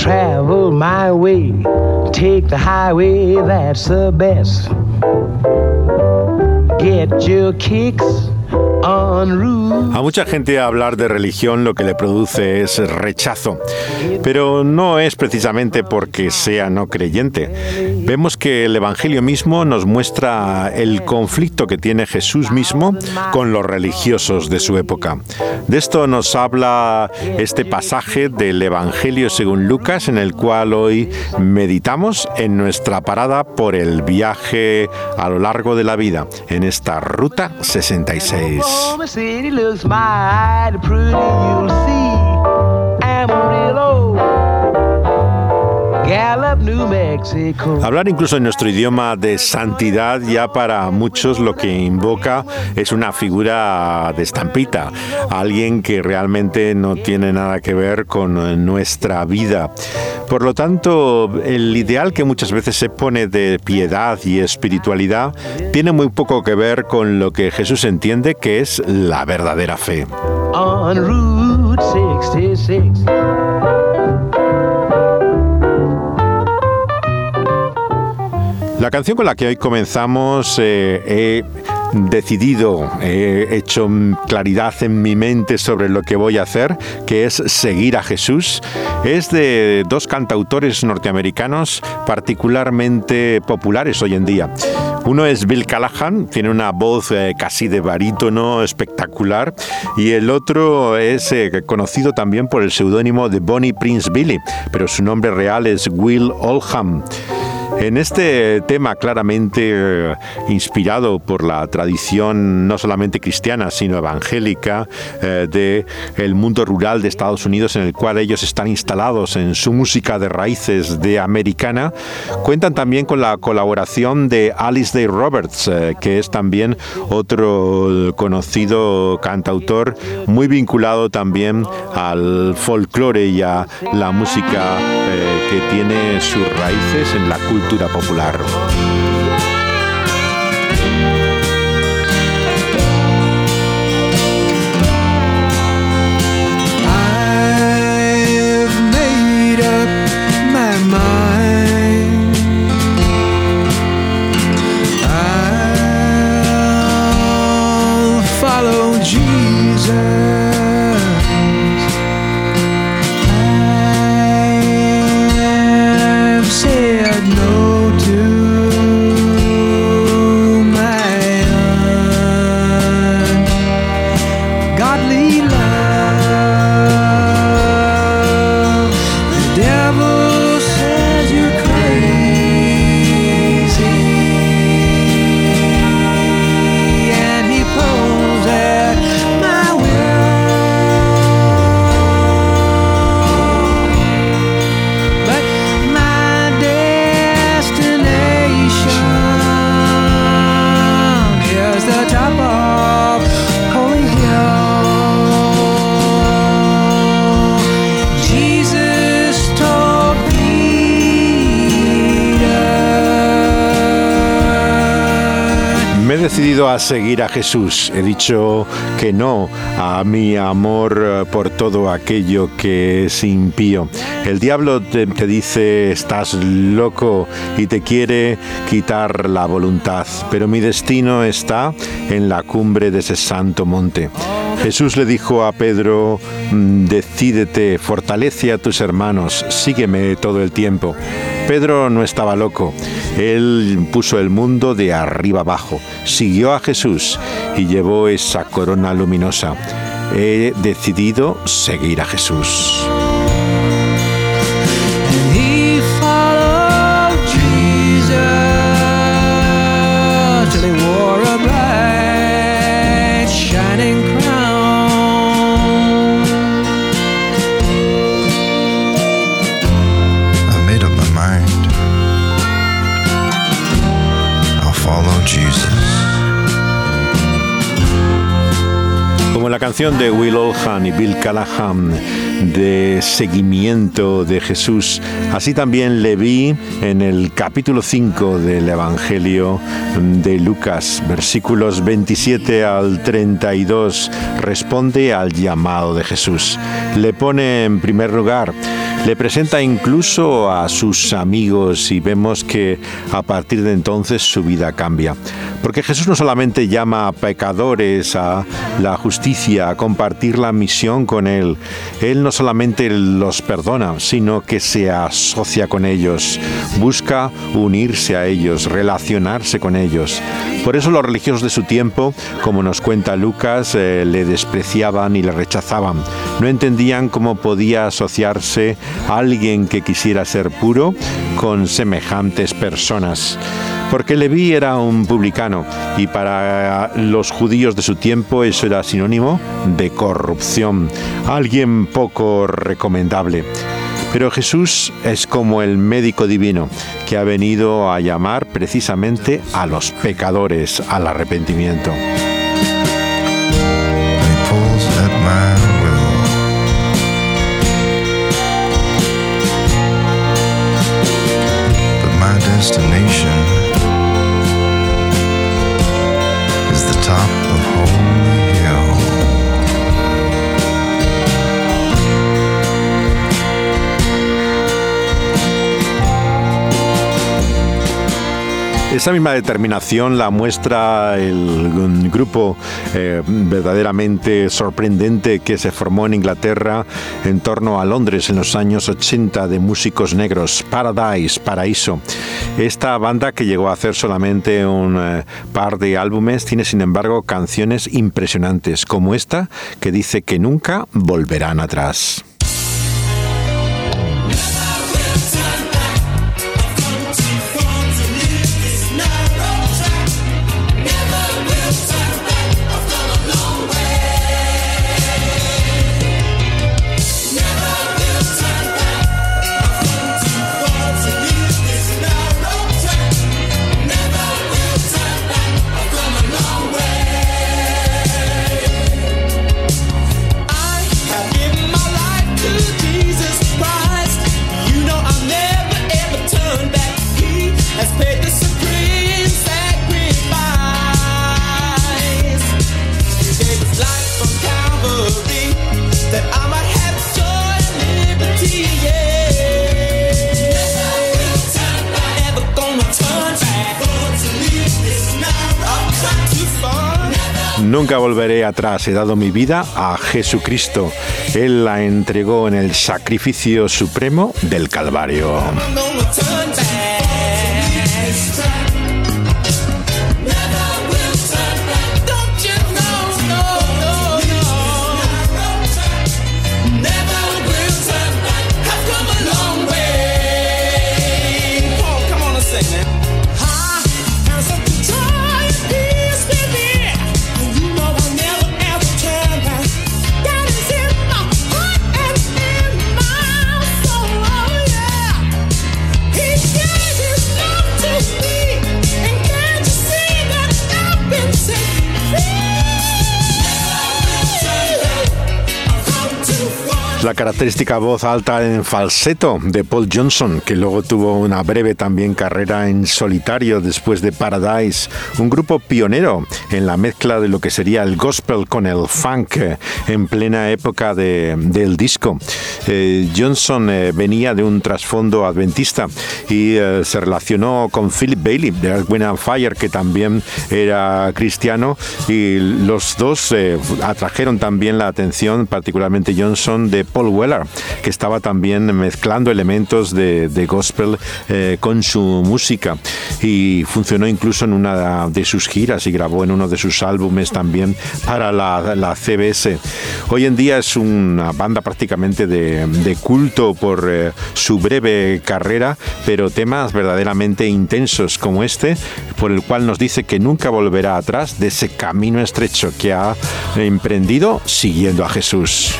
travel my way, take the highway, that's the best. Get your kicks A mucha gente hablar de religión lo que le produce es rechazo, pero no es precisamente porque sea no creyente. Vemos que el Evangelio mismo nos muestra el conflicto que tiene Jesús mismo con los religiosos de su época. De esto nos habla este pasaje del Evangelio según Lucas, en el cual hoy meditamos en nuestra parada por el viaje a lo largo de la vida, en esta Ruta 66. City looks my eye, the pretty you'll see. Hablar incluso en nuestro idioma de santidad ya para muchos lo que invoca es una figura de estampita, alguien que realmente no tiene nada que ver con nuestra vida. Por lo tanto, el ideal que muchas veces se pone de piedad y espiritualidad tiene muy poco que ver con lo que Jesús entiende que es la verdadera fe. La canción con la que hoy comenzamos eh, he decidido, he hecho claridad en mi mente sobre lo que voy a hacer, que es seguir a Jesús. Es de dos cantautores norteamericanos particularmente populares hoy en día. Uno es Bill Callahan, tiene una voz eh, casi de barítono espectacular, y el otro es eh, conocido también por el seudónimo de Bonnie Prince Billy, pero su nombre real es Will Oldham. En este tema claramente eh, inspirado por la tradición no solamente cristiana, sino evangélica eh, de el mundo rural de Estados Unidos en el cual ellos están instalados en su música de raíces de americana, cuentan también con la colaboración de Alice Day Roberts, eh, que es también otro conocido cantautor muy vinculado también al folclore y a la música que tiene sus raíces en la cultura cultura popular. Seguir a Jesús. He dicho que no a mi amor eh, por todo aquello que es impío. El diablo te, te dice estás loco y te quiere quitar la voluntad, pero mi destino está en la cumbre de ese santo monte. Jesús le dijo a Pedro, mm, decídete, fortalece a tus hermanos, sígueme todo el tiempo. Pedro no estaba loco. Él puso el mundo de arriba abajo, siguió a Jesús y llevó esa corona luminosa. He decidido seguir a Jesús. Jesus. Canción de Will Olhan y Bill Callahan de seguimiento de Jesús. Así también le vi en el capítulo 5 del Evangelio de Lucas, versículos 27 al 32, responde al llamado de Jesús. Le pone en primer lugar le presenta incluso a sus amigos y vemos que a partir de entonces su vida cambia. Porque Jesús no solamente llama a pecadores a la justicia, a compartir la misión con Él. Él no solamente los perdona, sino que se asocia con ellos, busca unirse a ellos, relacionarse con ellos. Por eso los religiosos de su tiempo, como nos cuenta Lucas, eh, le despreciaban y le rechazaban. No entendían cómo podía asociarse alguien que quisiera ser puro con semejantes personas. Porque Leví era un publicano y para los judíos de su tiempo eso era sinónimo de corrupción, alguien poco recomendable. Pero Jesús es como el médico divino que ha venido a llamar precisamente a los pecadores al arrepentimiento. Esa misma determinación la muestra el grupo eh, verdaderamente sorprendente que se formó en Inglaterra en torno a Londres en los años 80 de músicos negros, Paradise, Paraíso. Esta banda que llegó a hacer solamente un eh, par de álbumes tiene sin embargo canciones impresionantes como esta que dice que nunca volverán atrás. Volveré atrás, he dado mi vida a Jesucristo. Él la entregó en el sacrificio supremo del Calvario. La característica voz alta en falseto de Paul Johnson, que luego tuvo una breve también carrera en solitario después de Paradise, un grupo pionero en la mezcla de lo que sería el gospel con el funk eh, en plena época del disco. Eh, Johnson eh, venía de un trasfondo adventista y se relacionó con Philip Bailey de Earth, Fire, que también era cristiano, y los dos atrajeron también la atención, particularmente Johnson, de Paul Weller, que estaba también mezclando elementos de, gospel eh, con su música y funcionó incluso en una de sus giras y grabó en uno de sus álbumes también para la, CBS. Hoy en día es una banda prácticamente de, culto por eh, su breve carrera, pero temas verdaderamente intensos como este, por el cual nos dice que nunca volverá atrás de ese camino estrecho que ha emprendido siguiendo a Jesús.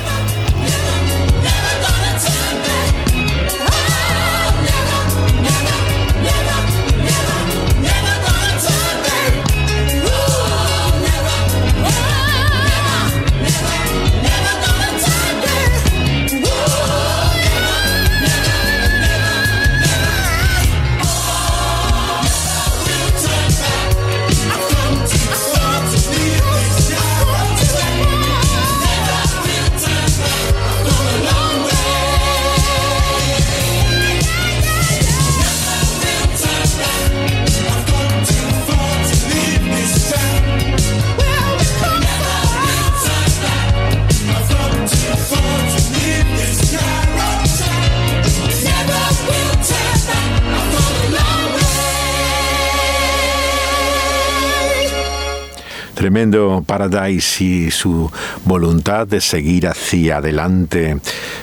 Paradise y su voluntad de seguir hacia adelante,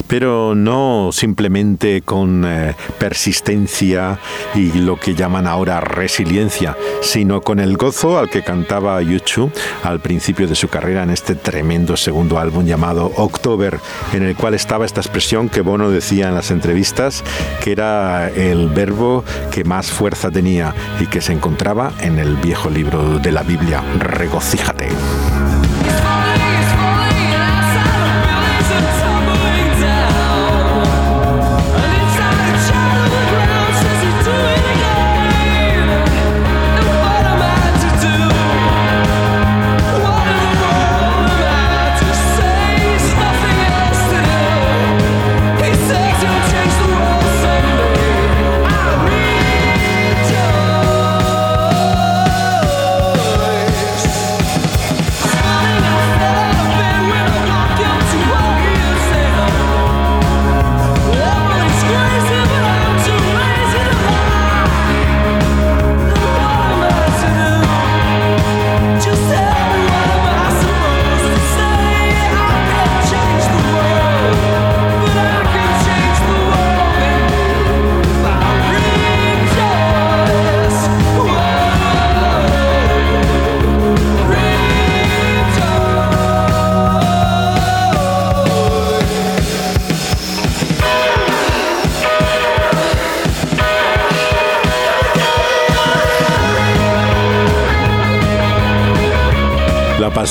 pero no simplemente con eh, persistencia y lo que llaman ahora resiliencia, sino con el gozo al que cantaba YouTube al principio de su carrera en este tremendo segundo álbum llamado October, en el cual estaba esta expresión que Bono decía en las entrevistas, que era el verbo que más fuerza tenía y que se encontraba en el viejo libro de la Biblia, regocíjate.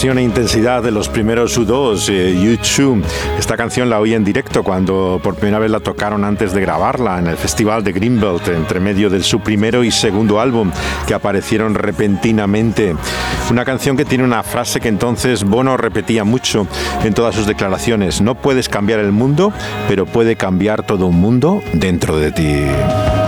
Pasión e intensidad de los primeros U2, eh, YouTube. Esta canción la oí en directo cuando por primera vez la tocaron antes de grabarla en el Festival de Greenbelt, entre medio de su primero y segundo álbum, que aparecieron repentinamente. Una canción que tiene una frase que entonces Bono repetía mucho en todas sus declaraciones. No puedes cambiar el mundo, pero puede cambiar todo un mundo dentro de ti.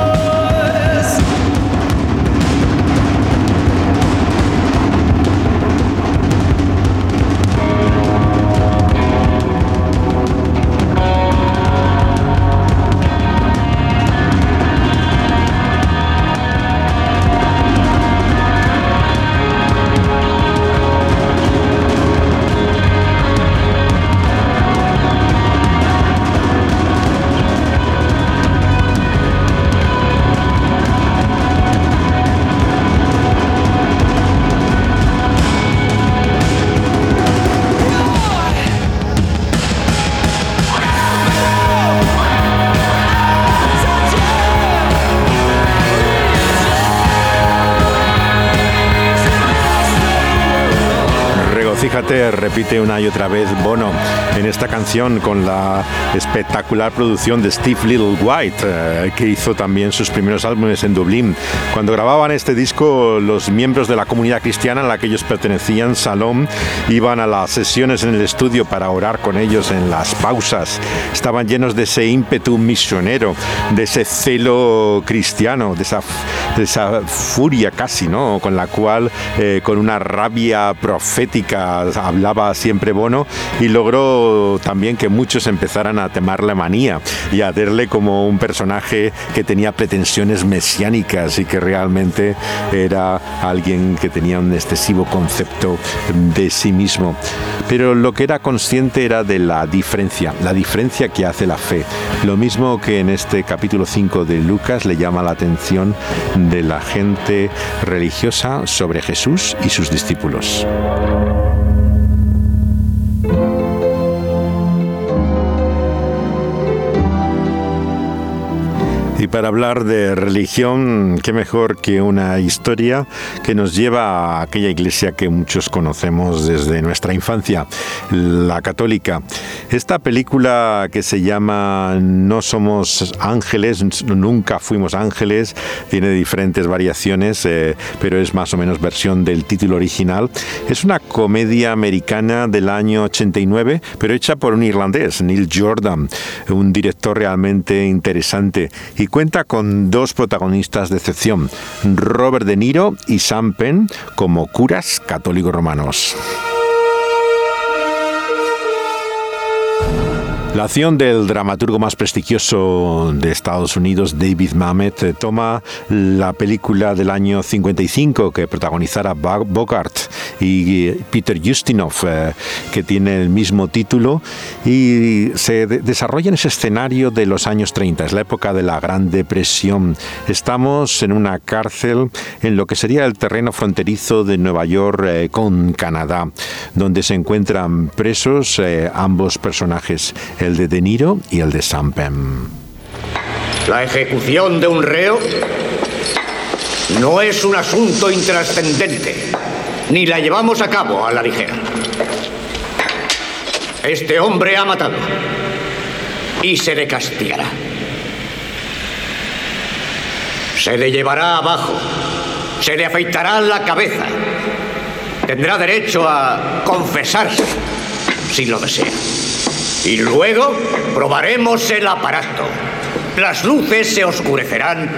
Fíjate, repite una y otra vez Bono en esta canción con la espectacular producción de Steve Little White, eh, que hizo también sus primeros álbumes en Dublín. Cuando grababan este disco, los miembros de la comunidad cristiana a la que ellos pertenecían, Salom, iban a las sesiones en el estudio para orar con ellos en las pausas. Estaban llenos de ese ímpetu misionero, de ese celo cristiano, de esa, de esa furia casi, ¿no? Con la cual, eh, con una rabia profética, siempre Bono y logró también que muchos empezaran a temar la manía y a verle como un personaje que tenía pretensiones mesiánicas y que realmente era alguien que tenía un excesivo concepto de sí mismo. Pero lo que era consciente era de la diferencia, la diferencia que hace la fe. Lo mismo que en este capítulo 5 de Lucas le llama la atención de la gente religiosa sobre Jesús y sus discípulos. Y para hablar de religión, qué mejor que una historia que nos lleva a aquella iglesia que muchos conocemos desde nuestra infancia, la católica. Esta película que se llama No somos ángeles, nunca fuimos ángeles, tiene diferentes variaciones, eh, pero es más o menos versión del título original. Es una comedia americana del año 89, pero hecha por un irlandés, Neil Jordan, un director realmente interesante y cuenta con dos protagonistas de excepción, Robert De Niro y Sam Penn como curas católicos romanos. La acción del dramaturgo más prestigioso de Estados Unidos, David Mamet, eh, toma la película del año 55 que protagonizara Bogart y Peter Justinov, eh, que tiene el mismo título, y se desarrolla en ese escenario de los años 30, es la época de la Gran Depresión. Estamos en una cárcel en lo que sería el terreno fronterizo de Nueva York eh, con Canadá, donde se encuentran presos ambos personajes de De Niro y el de Sampem. La ejecución de un reo no es un asunto intrascendente, ni la llevamos a cabo a la ligera. Este hombre ha matado y se le castigará. Se le llevará abajo, se le afeitará la cabeza, tendrá derecho a confesarse si lo desea. Y luego probaremos el aparato. Las luces se oscurecerán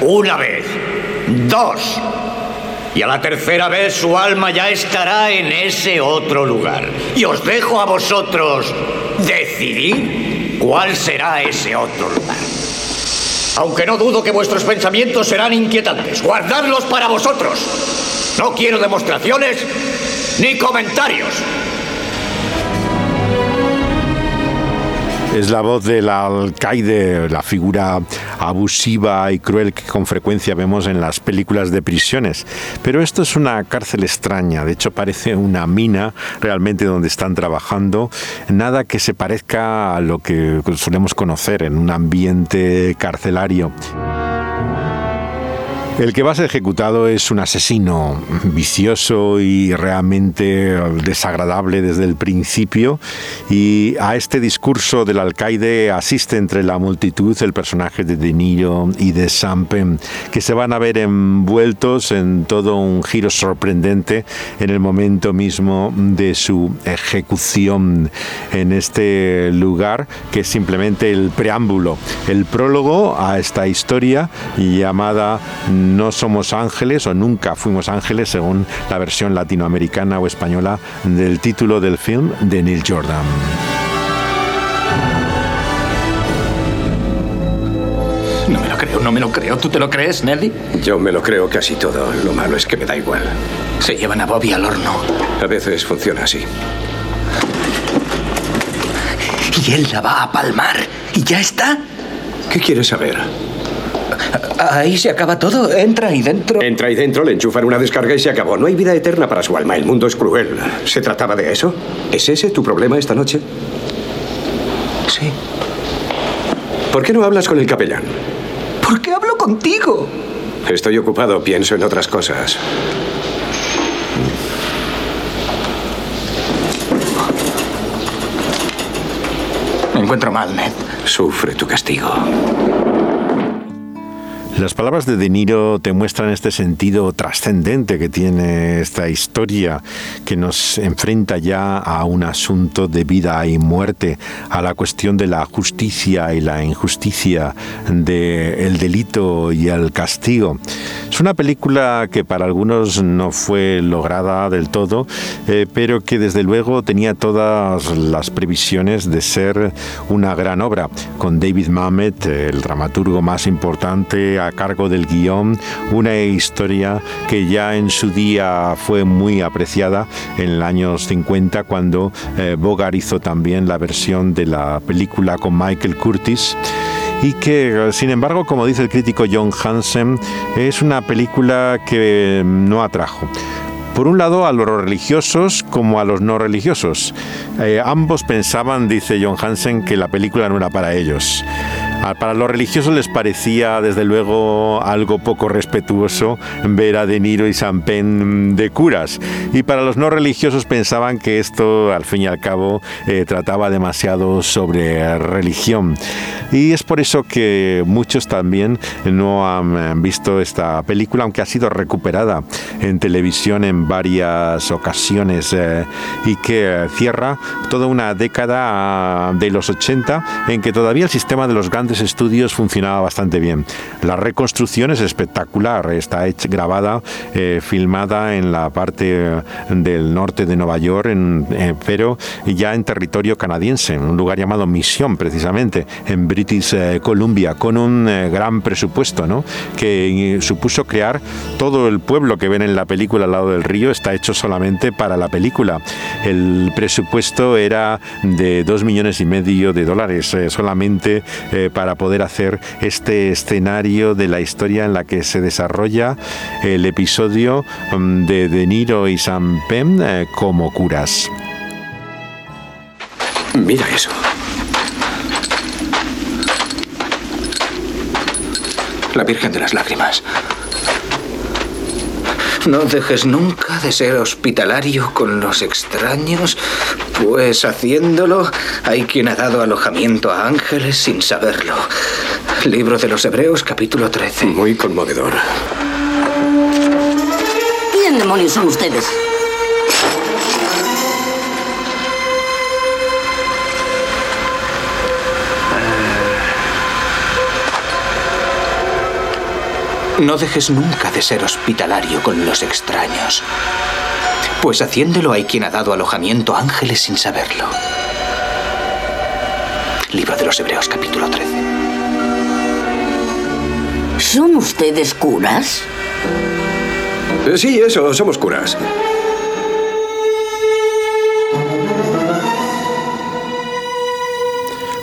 una vez, dos. Y a la tercera vez su alma ya estará en ese otro lugar. Y os dejo a vosotros decidir cuál será ese otro lugar. Aunque no dudo que vuestros pensamientos serán inquietantes, guardadlos para vosotros. No quiero demostraciones ni comentarios. Es la voz del alcaide, la figura abusiva y cruel que con frecuencia vemos en las películas de prisiones. Pero esto es una cárcel extraña, de hecho parece una mina realmente donde están trabajando, nada que se parezca a lo que solemos conocer en un ambiente carcelario. El que va a ser ejecutado es un asesino vicioso y realmente desagradable desde el principio. Y a este discurso del alcaide asiste entre la multitud el personaje de De Niro y de Sampen que se van a ver envueltos en todo un giro sorprendente en el momento mismo de su ejecución en este lugar que es simplemente el preámbulo, el prólogo a esta historia llamada no somos ángeles o nunca fuimos ángeles según la versión latinoamericana o española del título del film de Neil Jordan. No me lo creo, no me lo creo. ¿Tú te lo crees, Nelly? Yo me lo creo casi todo. Lo malo es que me da igual. Se llevan a Bobby al horno. A veces funciona así. Y él la va a palmar. ¿Y ya está? ¿Qué quieres saber? Ahí se acaba todo. Entra ahí dentro. Entra ahí dentro, le enchufan una descarga y se acabó. No hay vida eterna para su alma. El mundo es cruel. ¿Se trataba de eso? ¿Es ese tu problema esta noche? Sí. ¿Por qué no hablas con el capellán? ¿Por qué hablo contigo? Estoy ocupado, pienso en otras cosas. Me encuentro mal, Ned. Sufre tu castigo. Las palabras de De Niro te muestran este sentido trascendente que tiene esta historia que nos enfrenta ya a un asunto de vida y muerte, a la cuestión de la justicia y la injusticia, del delito y el castigo. Es una película que para algunos no fue lograda del todo, eh, pero que desde luego tenía todas las previsiones de ser una gran obra, con David Mamet, el dramaturgo más importante, cargo del guion, una historia que ya en su día fue muy apreciada en los años 50 cuando eh, Bogart hizo también la versión de la película con Michael Curtis y que, sin embargo, como dice el crítico John Hansen, es una película que no atrajo. Por un lado, a los religiosos como a los no religiosos. Eh, ambos pensaban, dice John Hansen, que la película no era para ellos. Ah, para los religiosos les parecía desde luego algo poco respetuoso ver a De Niro y San Pen de curas. Y para los no religiosos pensaban que esto al fin y al cabo eh, trataba demasiado sobre religión. Y es por eso que muchos también no han eh, visto esta película aunque ha sido recuperada en televisión en varias ocasiones eh, y que cierra toda una década ah, de los 80 en que todavía el sistema de los grandes estudios funcionaba bastante bien. La reconstrucción es espectacular, está hecha, grabada, eh, filmada en la parte del norte de Nueva York, eh, pero ya en territorio canadiense, en un lugar llamado Misión, precisamente, en British eh, Columbia, con un gran presupuesto, ¿no? que supuso crear todo el pueblo que ven en la película al lado del río, está hecho solamente para la película. El presupuesto era de dos millones y medio de dólares solamente para poder hacer este escenario de la historia en la que se desarrolla el episodio mm, de De Niro y Sam Penn eh, como curas. Mira eso. La Virgen de las Lágrimas. No dejes nunca de ser hospitalario con los extraños, pues haciéndolo hay quien ha dado alojamiento a ángeles sin saberlo. Libro de los Hebreos, capítulo 13. Muy conmovedor. ¿Quién demonios son ustedes? No dejes nunca de ser hospitalario con los extraños, pues haciéndolo hay quien ha dado alojamiento a ángeles sin saberlo. Libro de los Hebreos capítulo 13. ¿Son ustedes curas? Eh, Sí, eso, somos curas.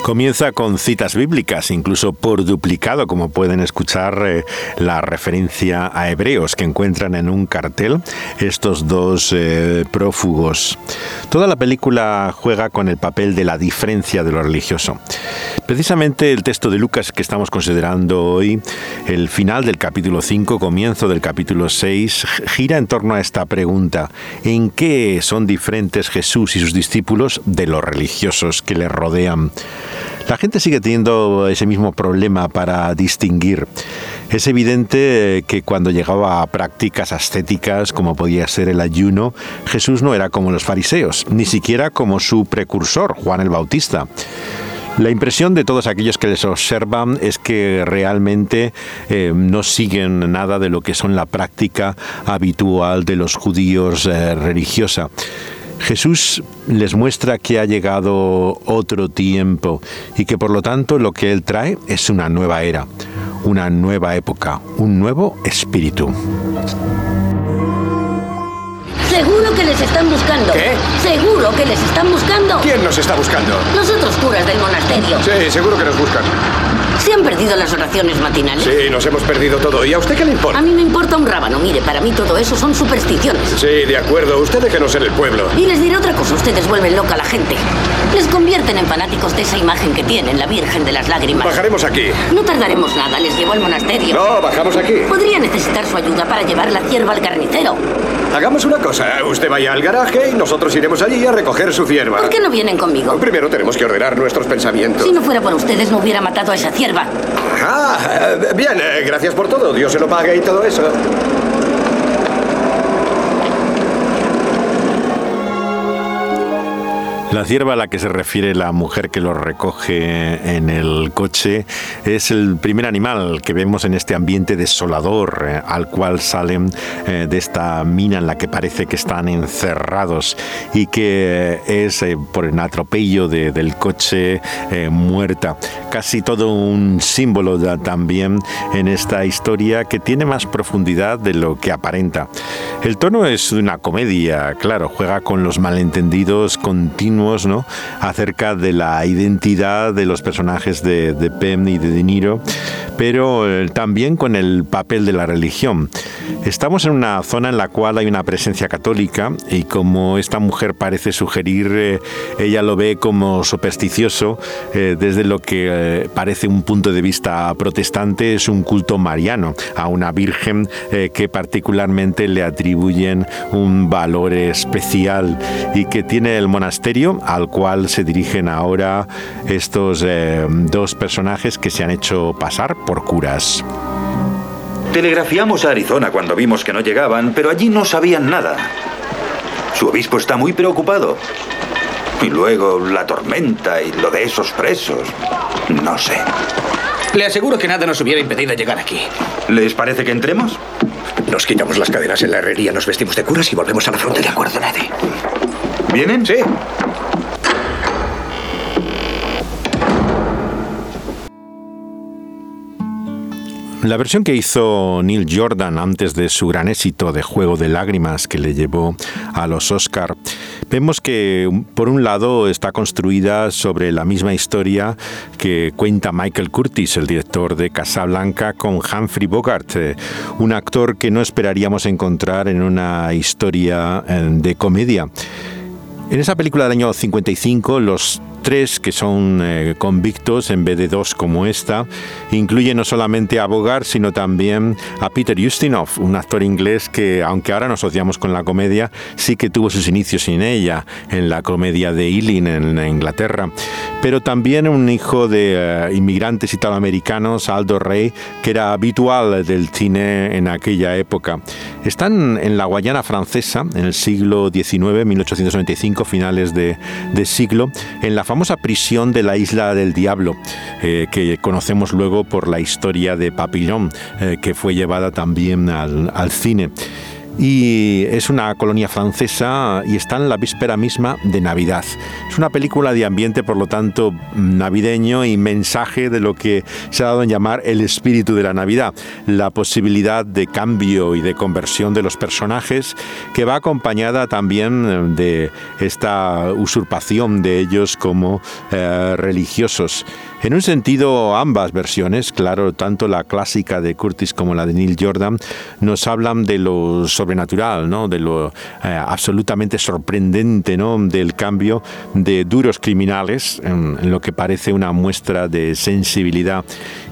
Comienza con citas bíblicas, incluso por duplicado, como pueden escuchar eh, la referencia a hebreos que encuentran en un cartel estos dos eh, prófugos. Toda la película juega con el papel de la diferencia de lo religioso. Precisamente el texto de Lucas que estamos considerando hoy, el final del capítulo 5, comienzo del capítulo 6, gira en torno a esta pregunta. ¿En qué son diferentes Jesús y sus discípulos de los religiosos que le rodean? La gente sigue teniendo ese mismo problema para distinguir. Es evidente que cuando llegaba a prácticas ascéticas como podía ser el ayuno, Jesús no era como los fariseos, ni siquiera como su precursor, Juan el Bautista. La impresión de todos aquellos que les observan es que realmente eh, no siguen nada de lo que son la práctica habitual de los judíos eh, religiosa. Jesús les muestra que ha llegado otro tiempo y que por lo tanto lo que Él trae es una nueva era, una nueva época, un nuevo espíritu. Seguro que les están buscando. ¿Qué? Seguro que les están buscando. ¿Quién nos está buscando? Los otros curas del monasterio. Sí, seguro que nos buscan. ¿Se han perdido las oraciones matinales? Sí, nos hemos perdido todo. ¿Y a usted qué le A importa? mí me importa un rábano. Mire, para mí todo eso son supersticiones. Sí, de acuerdo. Usted déjenos en el pueblo. Y les diré otra cosa, ustedes vuelven loca a la gente. Les convierten en fanáticos de esa imagen que tienen, la Virgen de las Lágrimas. Bajaremos aquí. No tardaremos nada, les llevo al monasterio. No, bajamos aquí. Podría necesitar su ayuda para llevar la cierva al carnicero. Hagamos una cosa. Usted vaya al garaje y nosotros iremos allí a recoger su cierva. ¿Por qué no vienen conmigo? Primero tenemos que ordenar nuestros pensamientos. Si no fuera por ustedes, no hubiera matado a esa cierva. Ah, eh, bien, eh, gracias por todo. Dios se lo pague y todo eso. La cierva a la que se refiere la mujer que lo recoge en el coche es el primer animal que vemos en este ambiente desolador eh, al cual salen eh, de esta mina en la que parece que están encerrados y que eh, es por el atropello de- del coche muerta. Casi todo un símbolo también en esta historia que tiene más profundidad de lo que aparenta. El tono es una comedia, claro, juega con los malentendidos continuos, ¿no? Acerca de la identidad de los personajes de, de y de De Niro, pero eh, también con el papel de la religión. Estamos en una zona en la cual hay una presencia católica y como esta mujer parece sugerir, eh, ella lo ve como supersticioso eh, desde lo que parece un punto de vista protestante, es un culto mariano a una virgen que particularmente le atribuyen un valor especial y que tiene el monasterio al cual se dirigen ahora estos eh, dos personajes que se han hecho pasar por curas. Telegrafiamos a Arizona cuando vimos que no llegaban, pero allí no sabían nada. Su obispo está muy preocupado. Y luego la tormenta y lo de esos presos. No sé. Le aseguro que nada nos hubiera impedido llegar aquí. ¿Les parece que entremos? Nos quitamos las cadenas en la herrería, nos vestimos de curas y volvemos a la frontera. De acuerdo. ¿Vienen? Sí. La versión que hizo Neil Jordan antes de su gran éxito de Juego de Lágrimas que le llevó a los Oscar, vemos que por un lado está construida sobre la misma historia que cuenta Michael Curtis, el director de Casablanca, con Humphrey Bogart, eh, un actor que no esperaríamos encontrar en una historia eh, de comedia. En esa película del año 55, los tres que son eh, convictos en vez de dos como esta. Incluye no solamente a Bogart, sino también a Peter Ustinov, un actor inglés que, aunque ahora nos asociamos con la comedia, sí que tuvo sus inicios en ella, en la comedia de Ealing en Inglaterra. Pero también un hijo de eh, inmigrantes italoamericanos, Aldo Rey, que era habitual del cine en aquella época. Están en la Guayana francesa, en el siglo XIX, 1895, finales de, de siglo, en la famosa prisión de la isla del Diablo, eh, que conocemos luego por la historia de Papillon, eh, que fue llevada también al, al cine y es una colonia francesa y está en la víspera misma de Navidad. Es una película de ambiente, por lo tanto, navideño y mensaje de lo que se ha dado en llamar el espíritu de la Navidad, la posibilidad de cambio y de conversión de los personajes, que va acompañada también de esta usurpación de ellos como eh, religiosos. En un sentido, ambas versiones, claro, tanto la clásica de Curtis como la de Neil Jordan, nos hablan de lo sobrenatural, ¿no? de lo eh, absolutamente sorprendente ¿no? del cambio de duros criminales, en, en lo que parece una muestra de sensibilidad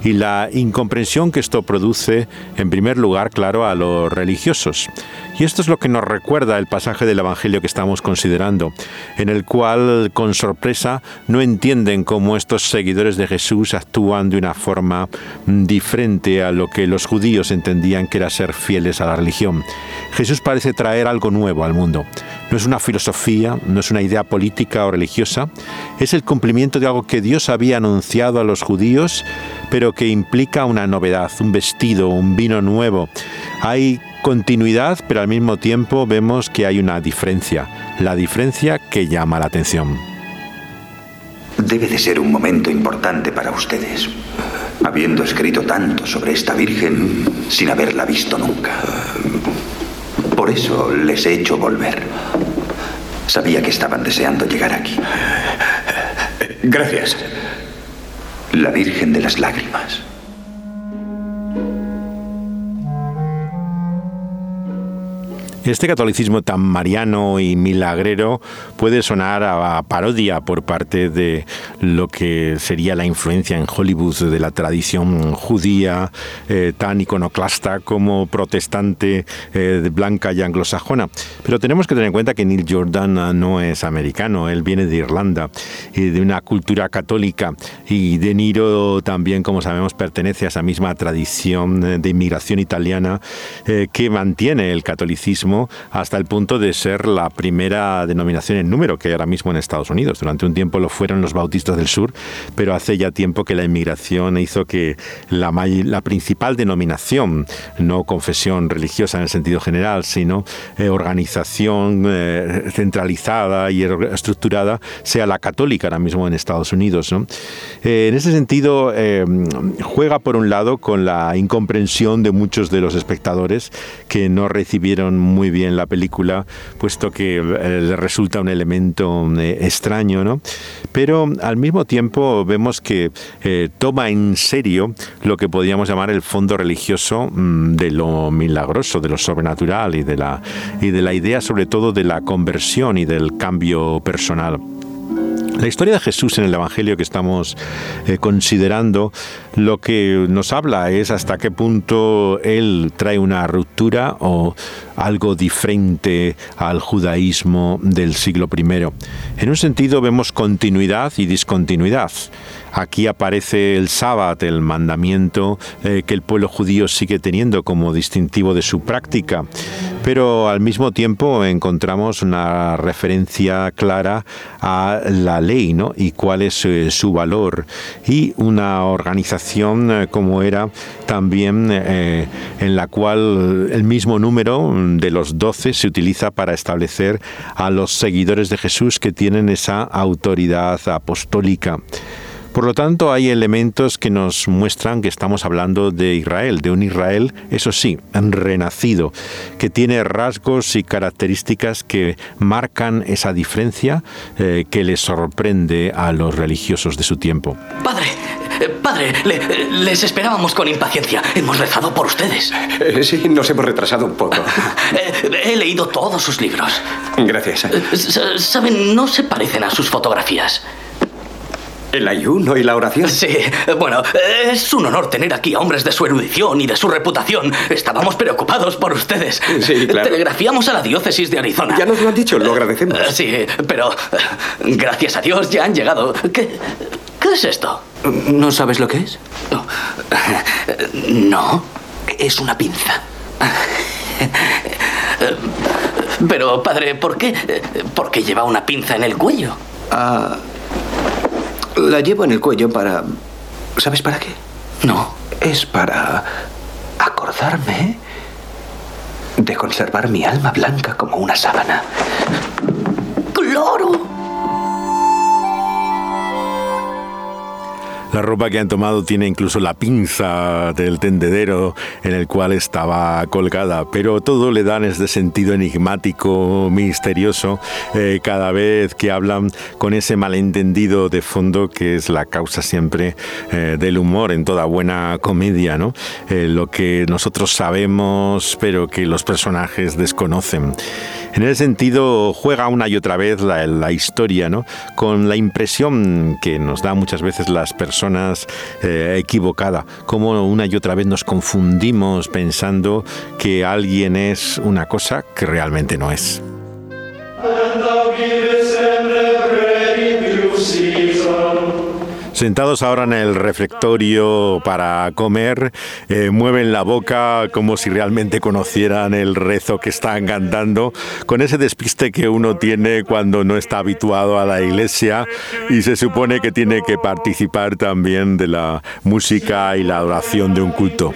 y la incomprensión que esto produce, en primer lugar, claro, a los religiosos. Y esto es lo que nos recuerda el pasaje del Evangelio que estamos considerando, en el cual, con sorpresa, no entienden cómo estos seguidores de Jesús actúan de una forma diferente a lo que los judíos entendían que era ser fieles a la religión. Jesús parece traer algo nuevo al mundo. No es una filosofía, no es una idea política o religiosa, es el cumplimiento de algo que Dios había anunciado a los judíos, pero que implica una novedad, un vestido, un vino nuevo. Hay continuidad, pero al mismo tiempo vemos que hay una diferencia, la diferencia que llama la atención. Debe de ser un momento importante para ustedes, habiendo escrito tanto sobre esta Virgen sin haberla visto nunca. Por eso les he hecho volver. Sabía que estaban deseando llegar aquí. Gracias. La Virgen de las Lágrimas. Este catolicismo tan mariano y milagrero puede sonar a parodia por parte de lo que sería la influencia en Hollywood de la tradición judía eh, tan iconoclasta como protestante eh, blanca y anglosajona. Pero tenemos que tener en cuenta que Neil Jordan no es americano, él viene de Irlanda y de una cultura católica y De Niro también, como sabemos, pertenece a esa misma tradición de inmigración italiana eh, que mantiene el catolicismo hasta el punto de ser la primera denominación en número que hay ahora mismo en Estados Unidos. Durante un tiempo lo fueron los bautistas del sur, pero hace ya tiempo que la inmigración hizo que la, la principal denominación, no confesión religiosa en el sentido general, sino eh, organización eh, centralizada y estructurada, sea la católica ahora mismo en Estados Unidos. Eh, en ese sentido, juega por un lado con la incomprensión de muchos de los espectadores que no recibieron muy bien la película, puesto que eh, le resulta un elemento eh, extraño, ¿no? Pero al mismo tiempo vemos que eh, toma en serio lo que podríamos llamar el fondo religioso mm, de lo milagroso, de lo sobrenatural y de la, y de la idea sobre todo de la conversión y del cambio personal. La historia de Jesús en el Evangelio que estamos eh, considerando lo que nos habla es hasta qué punto Él trae una ruptura o algo diferente al judaísmo del siglo I. En un sentido vemos continuidad y discontinuidad. Aquí aparece el sábado, el mandamiento eh, que el pueblo judío sigue teniendo como distintivo de su práctica. Pero al mismo tiempo encontramos una referencia clara a la ley ¿no? y cuál es eh, su valor y una organización eh, como era también eh, en la cual el mismo número de los doce se utiliza para establecer a los seguidores de Jesús que tienen esa autoridad apostólica. Por lo tanto, hay elementos que nos muestran que estamos hablando de Israel, de un Israel, eso sí, renacido, que tiene rasgos y características que marcan esa diferencia eh, que les sorprende a los religiosos de su tiempo. Padre, eh, Padre, les esperábamos con impaciencia. Hemos rezado por ustedes. Eh, sí, nos hemos retrasado un poco. he leído todos sus libros. Gracias. Saben, no se parecen a sus fotografías. ¿El ayuno y la oración? Sí, bueno, es un honor tener aquí a hombres de su erudición y de su reputación. Estábamos preocupados por ustedes. Sí, claro. Telegrafiamos a la diócesis de Arizona. Ya nos lo han dicho, lo agradecemos. Sí, pero gracias a Dios ya han llegado. ¿Qué, qué es esto? ¿No sabes lo que es? No, es una pinza. Pero, padre, ¿por qué? ¿Por qué lleva una pinza en el cuello? Ah. La llevo en el cuello para... ¿Sabes para qué? No. Es para acordarme de conservar mi alma blanca como una sábana. ¡Claro! La ropa que han tomado tiene incluso la pinza del tendedero en el cual estaba colgada, pero todo le dan este sentido enigmático, misterioso, eh, cada vez que hablan con ese malentendido de fondo que es la causa siempre eh, del humor en toda buena comedia, ¿no? Eh, lo que nosotros sabemos pero que los personajes desconocen. En ese sentido, juega una y otra vez la, historia, ¿no? Con la impresión que nos da muchas veces las personas eh, equivocada, como una y otra vez nos confundimos pensando que alguien es una cosa que realmente no es. Sentados ahora en el refectorio para comer, eh, mueven la boca como si realmente conocieran el rezo que están cantando, con ese despiste que uno tiene cuando no está habituado a la iglesia y se supone que tiene que participar también de la música y la adoración de un culto.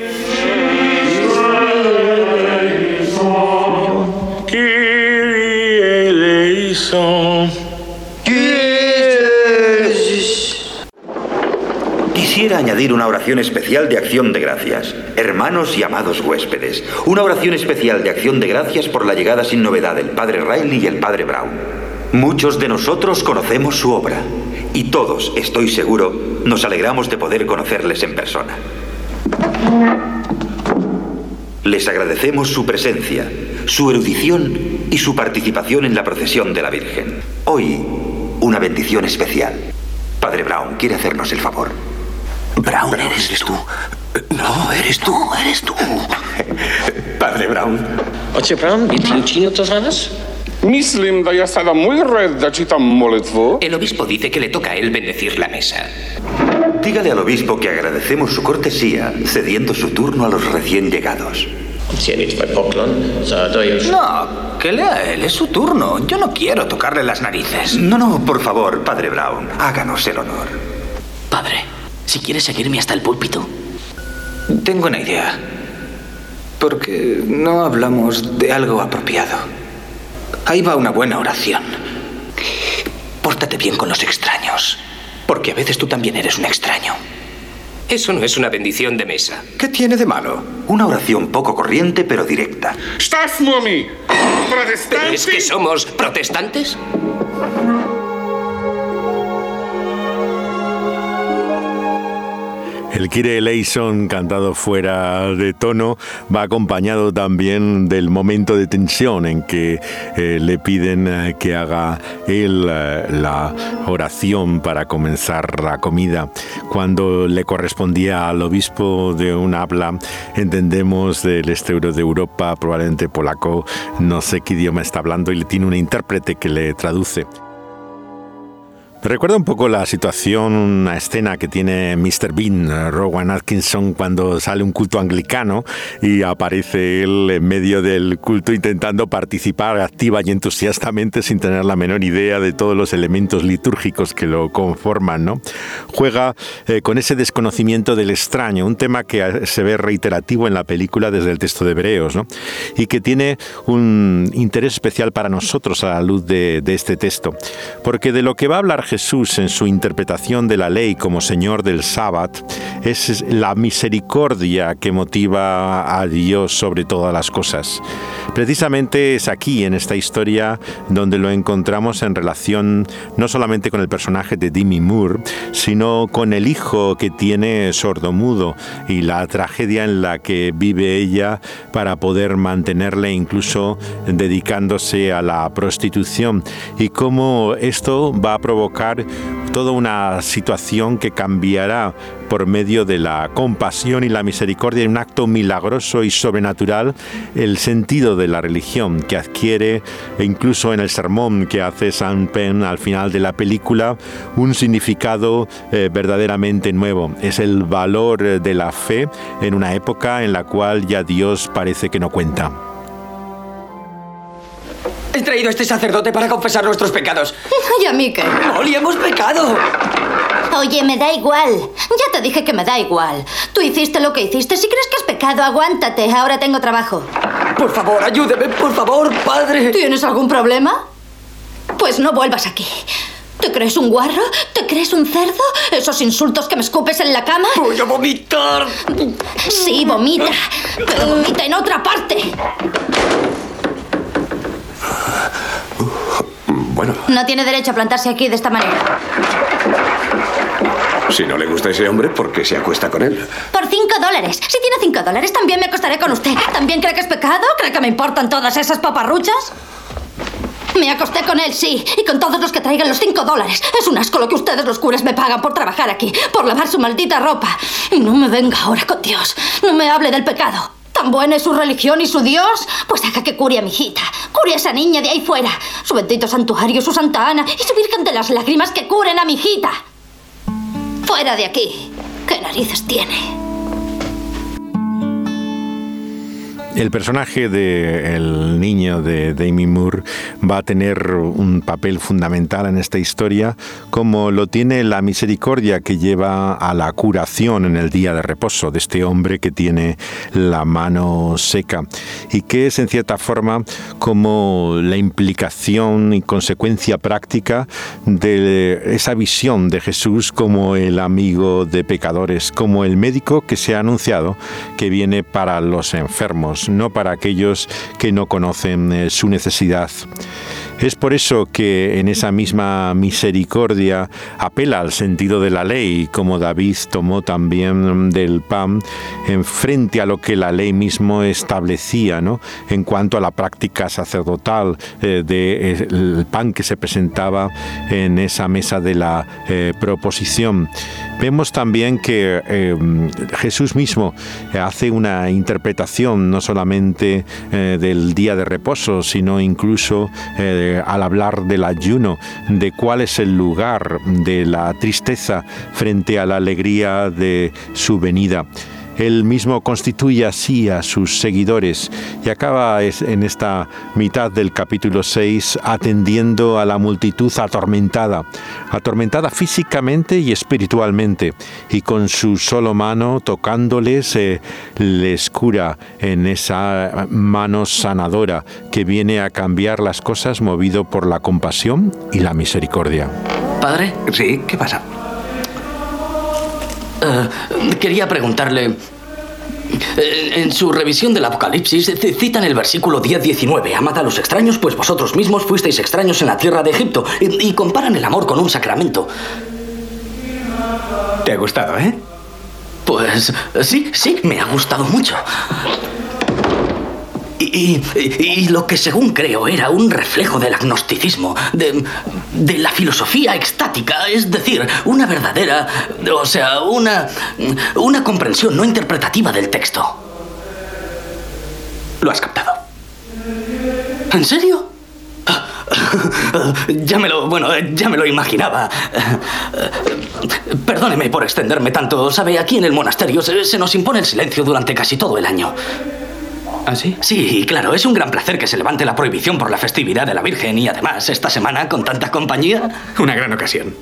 Quisiera añadir una oración especial de acción de gracias. Hermanos y amados huéspedes, una oración especial de acción de gracias por la llegada sin novedad del Padre Riley y el Padre Brown. Muchos de nosotros conocemos su obra y todos, estoy seguro, nos alegramos de poder conocerles en persona. Les agradecemos su presencia, su erudición y su participación en la procesión de la Virgen. Hoy, una bendición especial. Padre Brown, ¿quiere hacernos el favor? Brown, eres, tú. No, eres tú, eres tú. Padre Brown. Oče Brown, by ty učinil to za nás? Myslím, da ja sa muy red da čitam molitvu. El obispo dice que le toca a él bendecir la mesa. Dígale al obispo que agradecemos su cortesía cediendo su turno a los recién llegados. No, que lea él, es su turno. Yo no quiero tocarle las narices. No, no, por favor, Padre Brown, háganos el honor. Padre, si quiere seguirme hasta el púlpito. Tengo una idea. Porque no hablamos de algo apropiado. Ahí va una buena oración. Pórtate bien con los extraños. Porque a veces tú también eres un extraño. Eso no es una bendición de mesa. ¿Qué tiene de malo? Una oración poco corriente pero directa. ¿Estás, mami? ¿Es que somos protestantes? El Kire Eleison cantado fuera de tono va acompañado también del momento de tensión en que eh, le piden eh, que haga él eh, la oración para comenzar la comida. Cuando le correspondía al obispo de un habla, entendemos del este de Europa, probablemente polaco, no sé qué idioma está hablando y le tiene un intérprete que le traduce. Recuerda un poco la situación, una escena que tiene Mr. Bean, eh, Rowan Atkinson, cuando sale un culto anglicano y aparece él en medio del culto intentando participar activa y entusiastamente sin tener la menor idea de todos los elementos litúrgicos que lo conforman. ¿no? Juega eh, con ese desconocimiento del extraño, un tema que se ve reiterativo en la película desde el texto de Hebreos ¿no? y que tiene un interés especial para nosotros a la luz de, de este texto, porque de lo que va a hablar Jesús en su interpretación de la ley como Señor del Sábado es la misericordia que motiva a Dios sobre todas las cosas. Precisamente es aquí, en esta historia, donde lo encontramos en relación no solamente con el personaje de Demi Moore, sino con el hijo que tiene sordomudo y la tragedia en la que vive ella para poder mantenerle incluso dedicándose a la prostitución y cómo esto va a provocar toda una situación que cambiará por medio de la compasión y la misericordia en un acto milagroso y sobrenatural el sentido de la religión que adquiere e incluso en el sermón que hace San Penn al final de la película un significado eh, verdaderamente nuevo. Es el valor de la fe en una época en la cual ya Dios parece que no cuenta. He traído a este sacerdote para confesar nuestros pecados. ¿Y a mí qué? ¡Molly, hemos pecado! Oye, me da igual. Ya te dije que me da igual. Tú hiciste lo que hiciste. Si crees que es pecado, aguántate. Ahora tengo trabajo. Por favor, ayúdeme, por favor, padre. ¿Tienes algún problema? Pues no vuelvas aquí. ¿Te crees un guarro? ¿Te crees un cerdo? ¿Esos insultos que me escupes en la cama? ¡Voy a vomitar! Sí, vomita. Pero vomita en otra parte. Bueno, No tiene derecho a plantarse aquí de esta manera. si no le gusta ese hombre, ¿por qué se acuesta con él? Por cinco dólares. Si tiene cinco dólares, también me acostaré con usted. ¿También cree que es pecado? ¿Cree que me importan todas esas paparruchas? Me acosté con él, sí, y con todos los que traigan los cinco dólares. Es un asco lo que ustedes los curas me pagan por trabajar aquí, por lavar su maldita ropa. Y no me venga ahora con Dios. No me hable del pecado. ¿Tan buena es su religión y su Dios? Pues haga que cure a mi hijita. Cure a esa niña de ahí fuera. Su bendito santuario, su Santa Ana y su Virgen de las Lágrimas que curen a mi hijita. Fuera de aquí. ¿Qué narices tiene? El personaje del niño de Demi Moore va a tener un papel fundamental en esta historia, como lo tiene la misericordia que lleva a la curación en el día de reposo de este hombre que tiene la mano seca y que es en cierta forma como la implicación y consecuencia práctica de esa visión de Jesús como el amigo de pecadores, como el médico que se ha anunciado que viene para los enfermos no para aquellos que no conocen eh, su necesidad. Es por eso que en esa misma misericordia apela al sentido de la ley, como David tomó también del pan en frente a lo que la ley mismo establecía, ¿no? En cuanto a la práctica sacerdotal eh, del pan que se presentaba en esa mesa de la eh, proposición. Vemos también que eh, Jesús mismo hace una interpretación no solamente eh, del día de reposo, sino incluso al hablar del ayuno, de cuál es el lugar de la tristeza frente a la alegría de su venida. Él mismo constituye así a sus seguidores y acaba en esta mitad del capítulo 6 atendiendo a la multitud atormentada, atormentada físicamente y espiritualmente, y con su solo mano tocándoles eh, les cura en esa mano sanadora que viene a cambiar las cosas movido por la compasión y la misericordia. Padre, Sí, ¿qué pasa? Eh, quería preguntarle... eh, En su revisión del Apocalipsis c- citan el versículo 10-19. Amad a los extraños, pues vosotros mismos fuisteis extraños en la tierra de Egipto. Y, y comparan el amor con un sacramento. ¿Te ha gustado, eh? Pues sí, sí, me ha gustado mucho. Y, lo que según creo era un reflejo del agnosticismo, de, la filosofía extática, es decir, una verdadera, o sea, una, una comprensión no interpretativa del texto. Lo has captado. ¿En serio? Ya me lo, bueno, ya me lo imaginaba. Perdóneme por extenderme tanto. Sabe, aquí en el monasterio se nos impone el silencio durante casi todo el año. ¿Ah, sí? Sí, claro, es un gran placer que se levante la prohibición por la festividad de la Virgen y además esta semana con tanta compañía. Una gran ocasión.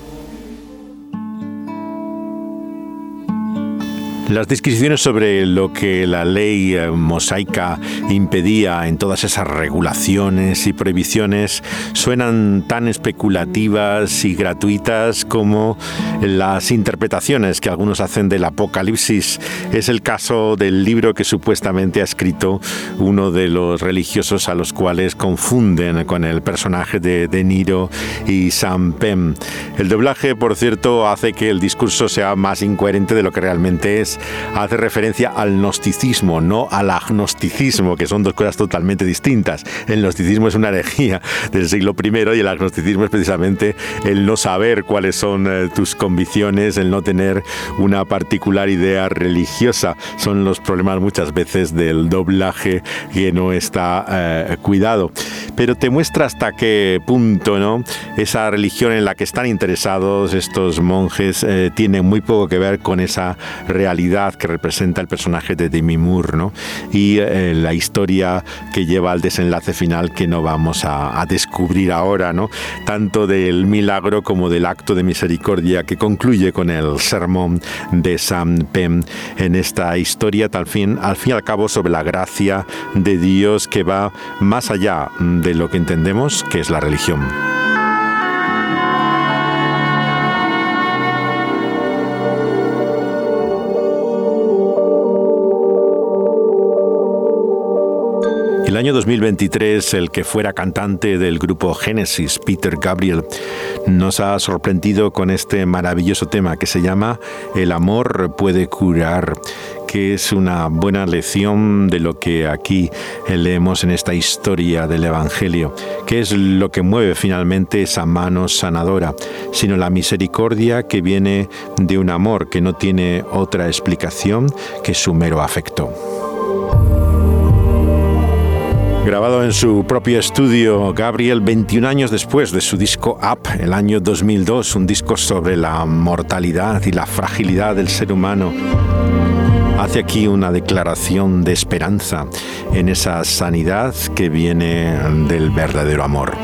Las disquisiciones sobre lo que la ley eh, mosaica impedía en todas esas regulaciones y prohibiciones suenan tan especulativas y gratuitas como las interpretaciones que algunos hacen del Apocalipsis. Es el caso del libro que supuestamente ha escrito uno de los religiosos a los cuales confunden con el personaje de De Niro y Sam Pem. El doblaje, por cierto, hace que el discurso sea más incoherente de lo que realmente es hace referencia al gnosticismo, no al agnosticismo, que son dos cosas totalmente distintas. El gnosticismo es una herejía del siglo I y el agnosticismo es precisamente el no saber cuáles son eh, tus convicciones, el no tener una particular idea religiosa. Son los problemas muchas veces del doblaje que no está eh, cuidado. Pero te muestra hasta qué punto ¿no? esa religión en la que están interesados estos monjes eh, tiene muy poco que ver con esa realidad que representa el personaje de Demi Moore ¿no? y eh, la historia que lleva al desenlace final que no vamos a, descubrir ahora, ¿no? tanto del milagro como del acto de misericordia que concluye con el sermón de Sam Pem en esta historia, tal fin, al fin y al cabo sobre la gracia de Dios que va más allá de lo que entendemos que es la religión. El año 2023, el que fuera cantante del grupo Genesis, Peter Gabriel, nos ha sorprendido con este maravilloso tema que se llama El amor puede curar que es una buena lección de lo que aquí leemos en esta historia del Evangelio, que es lo que mueve finalmente esa mano sanadora, sino la misericordia que viene de un amor que no tiene otra explicación que su mero afecto. Grabado en su propio estudio, Gabriel, 21 años después de su disco Up, el año 2002, un disco sobre la mortalidad y la fragilidad del ser humano, hace aquí una declaración de esperanza en esa sanidad que viene del verdadero amor.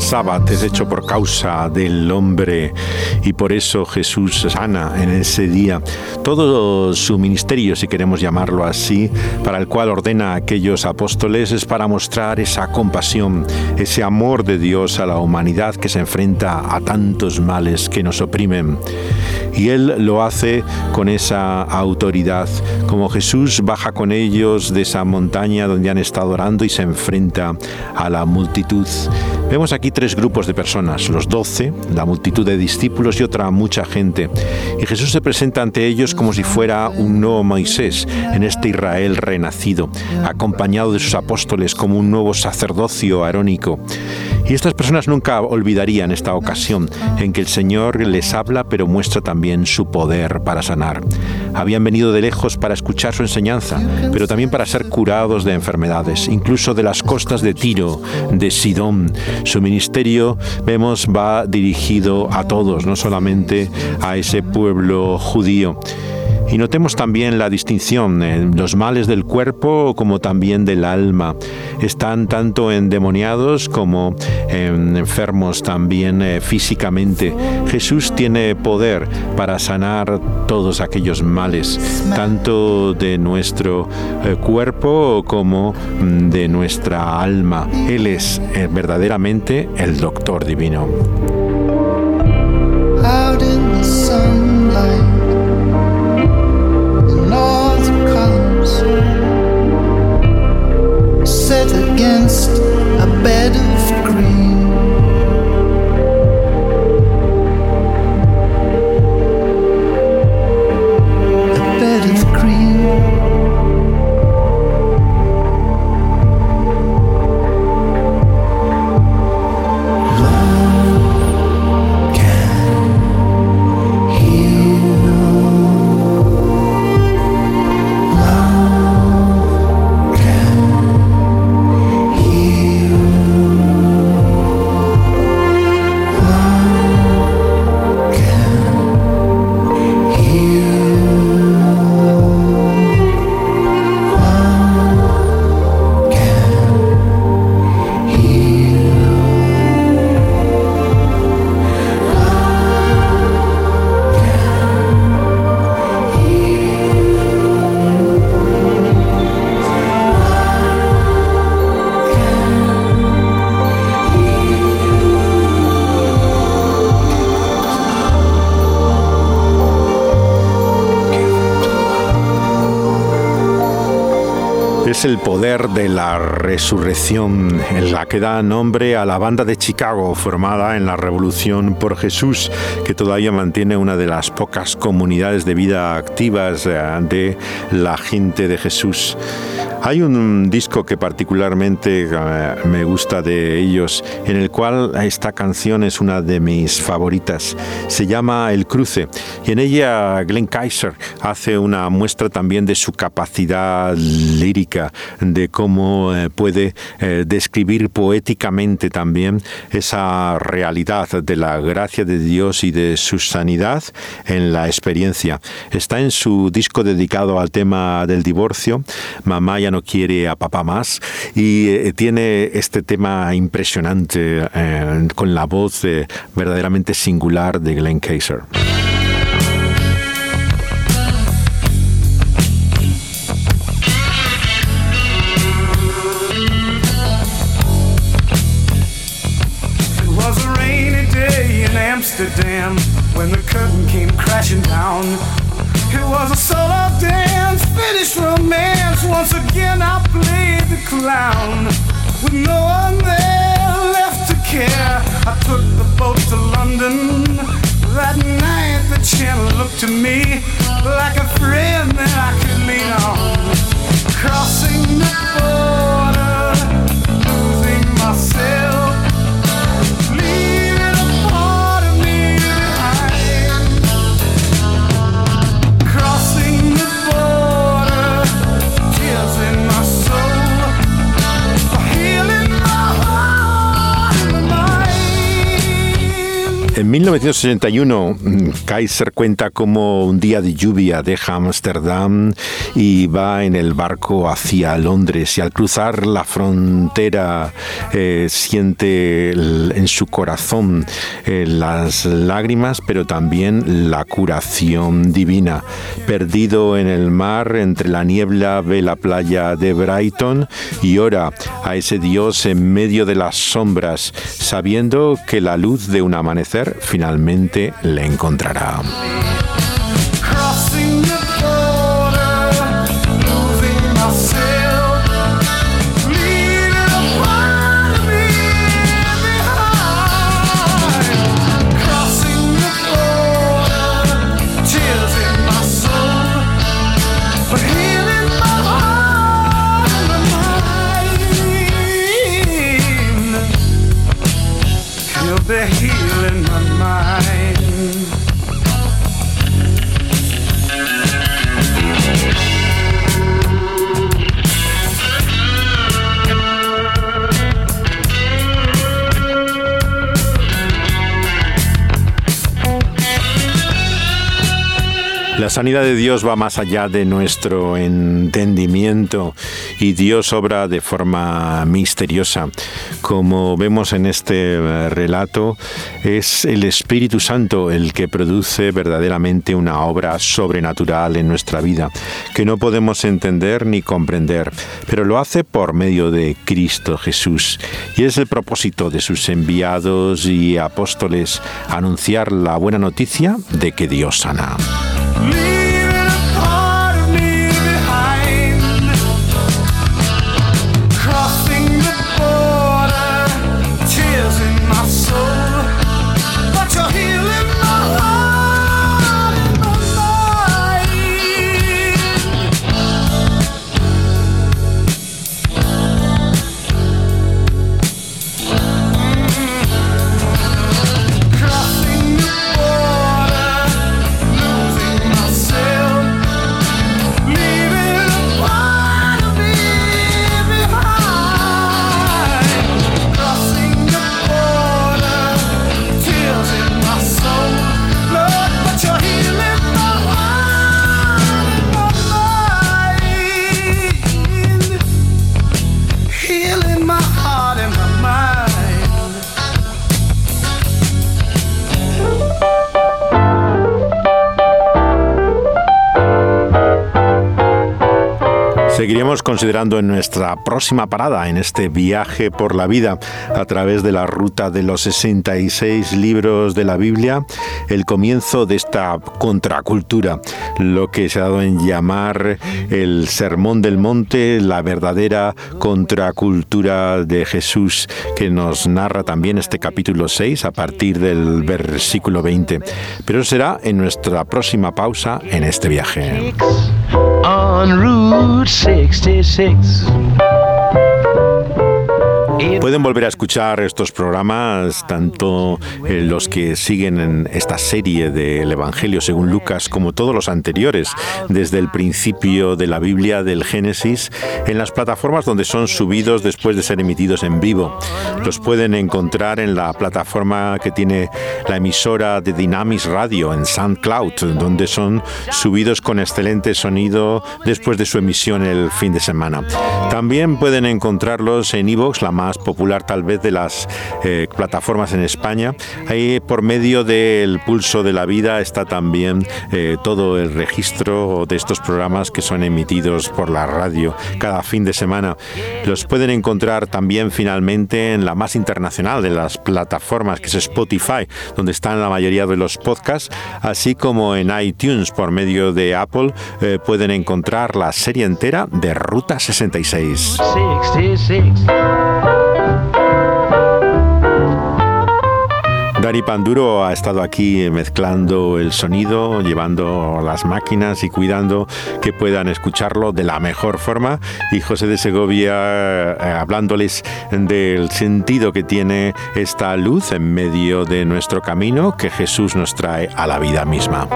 Sábado es hecho por causa del hombre y por eso Jesús sana en ese día todo su ministerio, si queremos llamarlo así, para el cual ordena a aquellos apóstoles es para mostrar esa compasión, ese amor de Dios a la humanidad que se enfrenta a tantos males que nos oprimen. Y Él lo hace con esa autoridad, como Jesús baja con ellos de esa montaña donde han estado orando y se enfrenta a la multitud. Vemos aquí tres grupos de personas, los doce, la multitud de discípulos y otra mucha gente. Y Jesús se presenta ante ellos como si fuera un nuevo Moisés en este Israel renacido, acompañado de sus apóstoles como un nuevo sacerdocio arónico. Y estas personas nunca olvidarían esta ocasión en que el Señor les habla pero muestra también su poder para sanar. Habían venido de lejos para escuchar su enseñanza, pero también para ser curados de enfermedades, incluso de las costas de Tiro, de Sidón. Su ministerio, vemos, va dirigido a todos, no solamente a ese pueblo judío. Y notemos también la distinción, en los males del cuerpo como también del alma. Están tanto endemoniados como enfermos también eh, físicamente. Jesús tiene poder para sanar todos aquellos males, tanto de nuestro eh, cuerpo como mm, de nuestra alma. Él es eh, verdaderamente el doctor divino. Es el poder de la resurrección, en la que da nombre a la banda de Chicago, formada en la Revolución por Jesús, que todavía mantiene una de las pocas comunidades de vida activas eh, de la gente de Jesús. Hay un disco que particularmente eh, me gusta de ellos, en el cual esta canción es una de mis favoritas. Se llama El Cruce en ella Glenn Kaiser hace una muestra también de su capacidad lírica, de cómo eh, puede eh, describir poéticamente también esa realidad de la gracia de Dios y de su sanidad en la experiencia. Está en su disco dedicado al tema del divorcio, Mamá ya no quiere a papá más, y eh, tiene este tema impresionante con la voz verdaderamente singular de Glenn Kaiser. Amsterdam when the curtain came crashing down. It was a solo dance, finished romance. Once again, I played the clown with no one there left to care. I took the boat to London. That night, the channel looked to me like a friend that I could lean on. Crossing the border, En 1961, mm, Kaiser cuenta como un día de lluvia deja Ámsterdam y va en el barco hacia Londres y al cruzar la frontera eh, siente en su corazón eh, las lágrimas, pero también la curación divina. Perdido en el mar, entre la niebla, ve la playa de Brighton y ora a ese Dios en medio de las sombras, sabiendo que la luz de un amanecer finalmente le encontrará. La sanidad de Dios va más allá de nuestro entendimiento y Dios obra de forma misteriosa. Como vemos en este eh, relato, es el Espíritu Santo el que produce verdaderamente una obra sobrenatural en nuestra vida, que no podemos entender ni comprender, pero lo hace por medio de Cristo Jesús. Y es el propósito de sus enviados y apóstoles anunciar la buena noticia de que Dios sana. Seguiremos considerando en nuestra próxima parada en este viaje por la vida a través de la ruta de los 66 libros de la Biblia, el comienzo de esta contracultura, lo que se ha dado en llamar el Sermón del Monte, la verdadera contracultura de Jesús que nos narra también este capítulo 6 a partir del versículo 20. Pero será en nuestra próxima pausa en este viaje. On Route 66. Pueden volver a escuchar estos programas, tanto eh, los que siguen en esta serie del Evangelio según Lucas como todos los anteriores, desde el principio de la Biblia, del Génesis, en las plataformas donde son subidos después de ser emitidos en vivo. Los pueden encontrar en la plataforma que tiene la emisora de Dynamis Radio en SoundCloud, donde son subidos con excelente sonido después de su emisión el fin de semana. También pueden encontrarlos en iVoox, la más popular tal vez de las eh, plataformas en España. Ahí por medio del pulso de la vida está también eh, todo el registro de estos programas que son emitidos por la radio cada fin de semana. Los pueden encontrar también finalmente en la más internacional de las plataformas que es Spotify, donde están la mayoría de los podcasts, así como en iTunes por medio de Apple eh, pueden encontrar la serie entera de Ruta 66. 66. Dani Panduro ha estado aquí mezclando el sonido, llevando las máquinas y cuidando que puedan escucharlo de la mejor forma. Y José de Segovia eh, hablándoles del sentido que tiene esta luz en medio de nuestro camino que Jesús nos trae a la vida misma.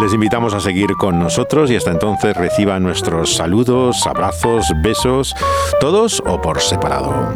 Les invitamos a seguir con nosotros y hasta entonces reciban nuestros saludos, abrazos, besos, todos o por separado.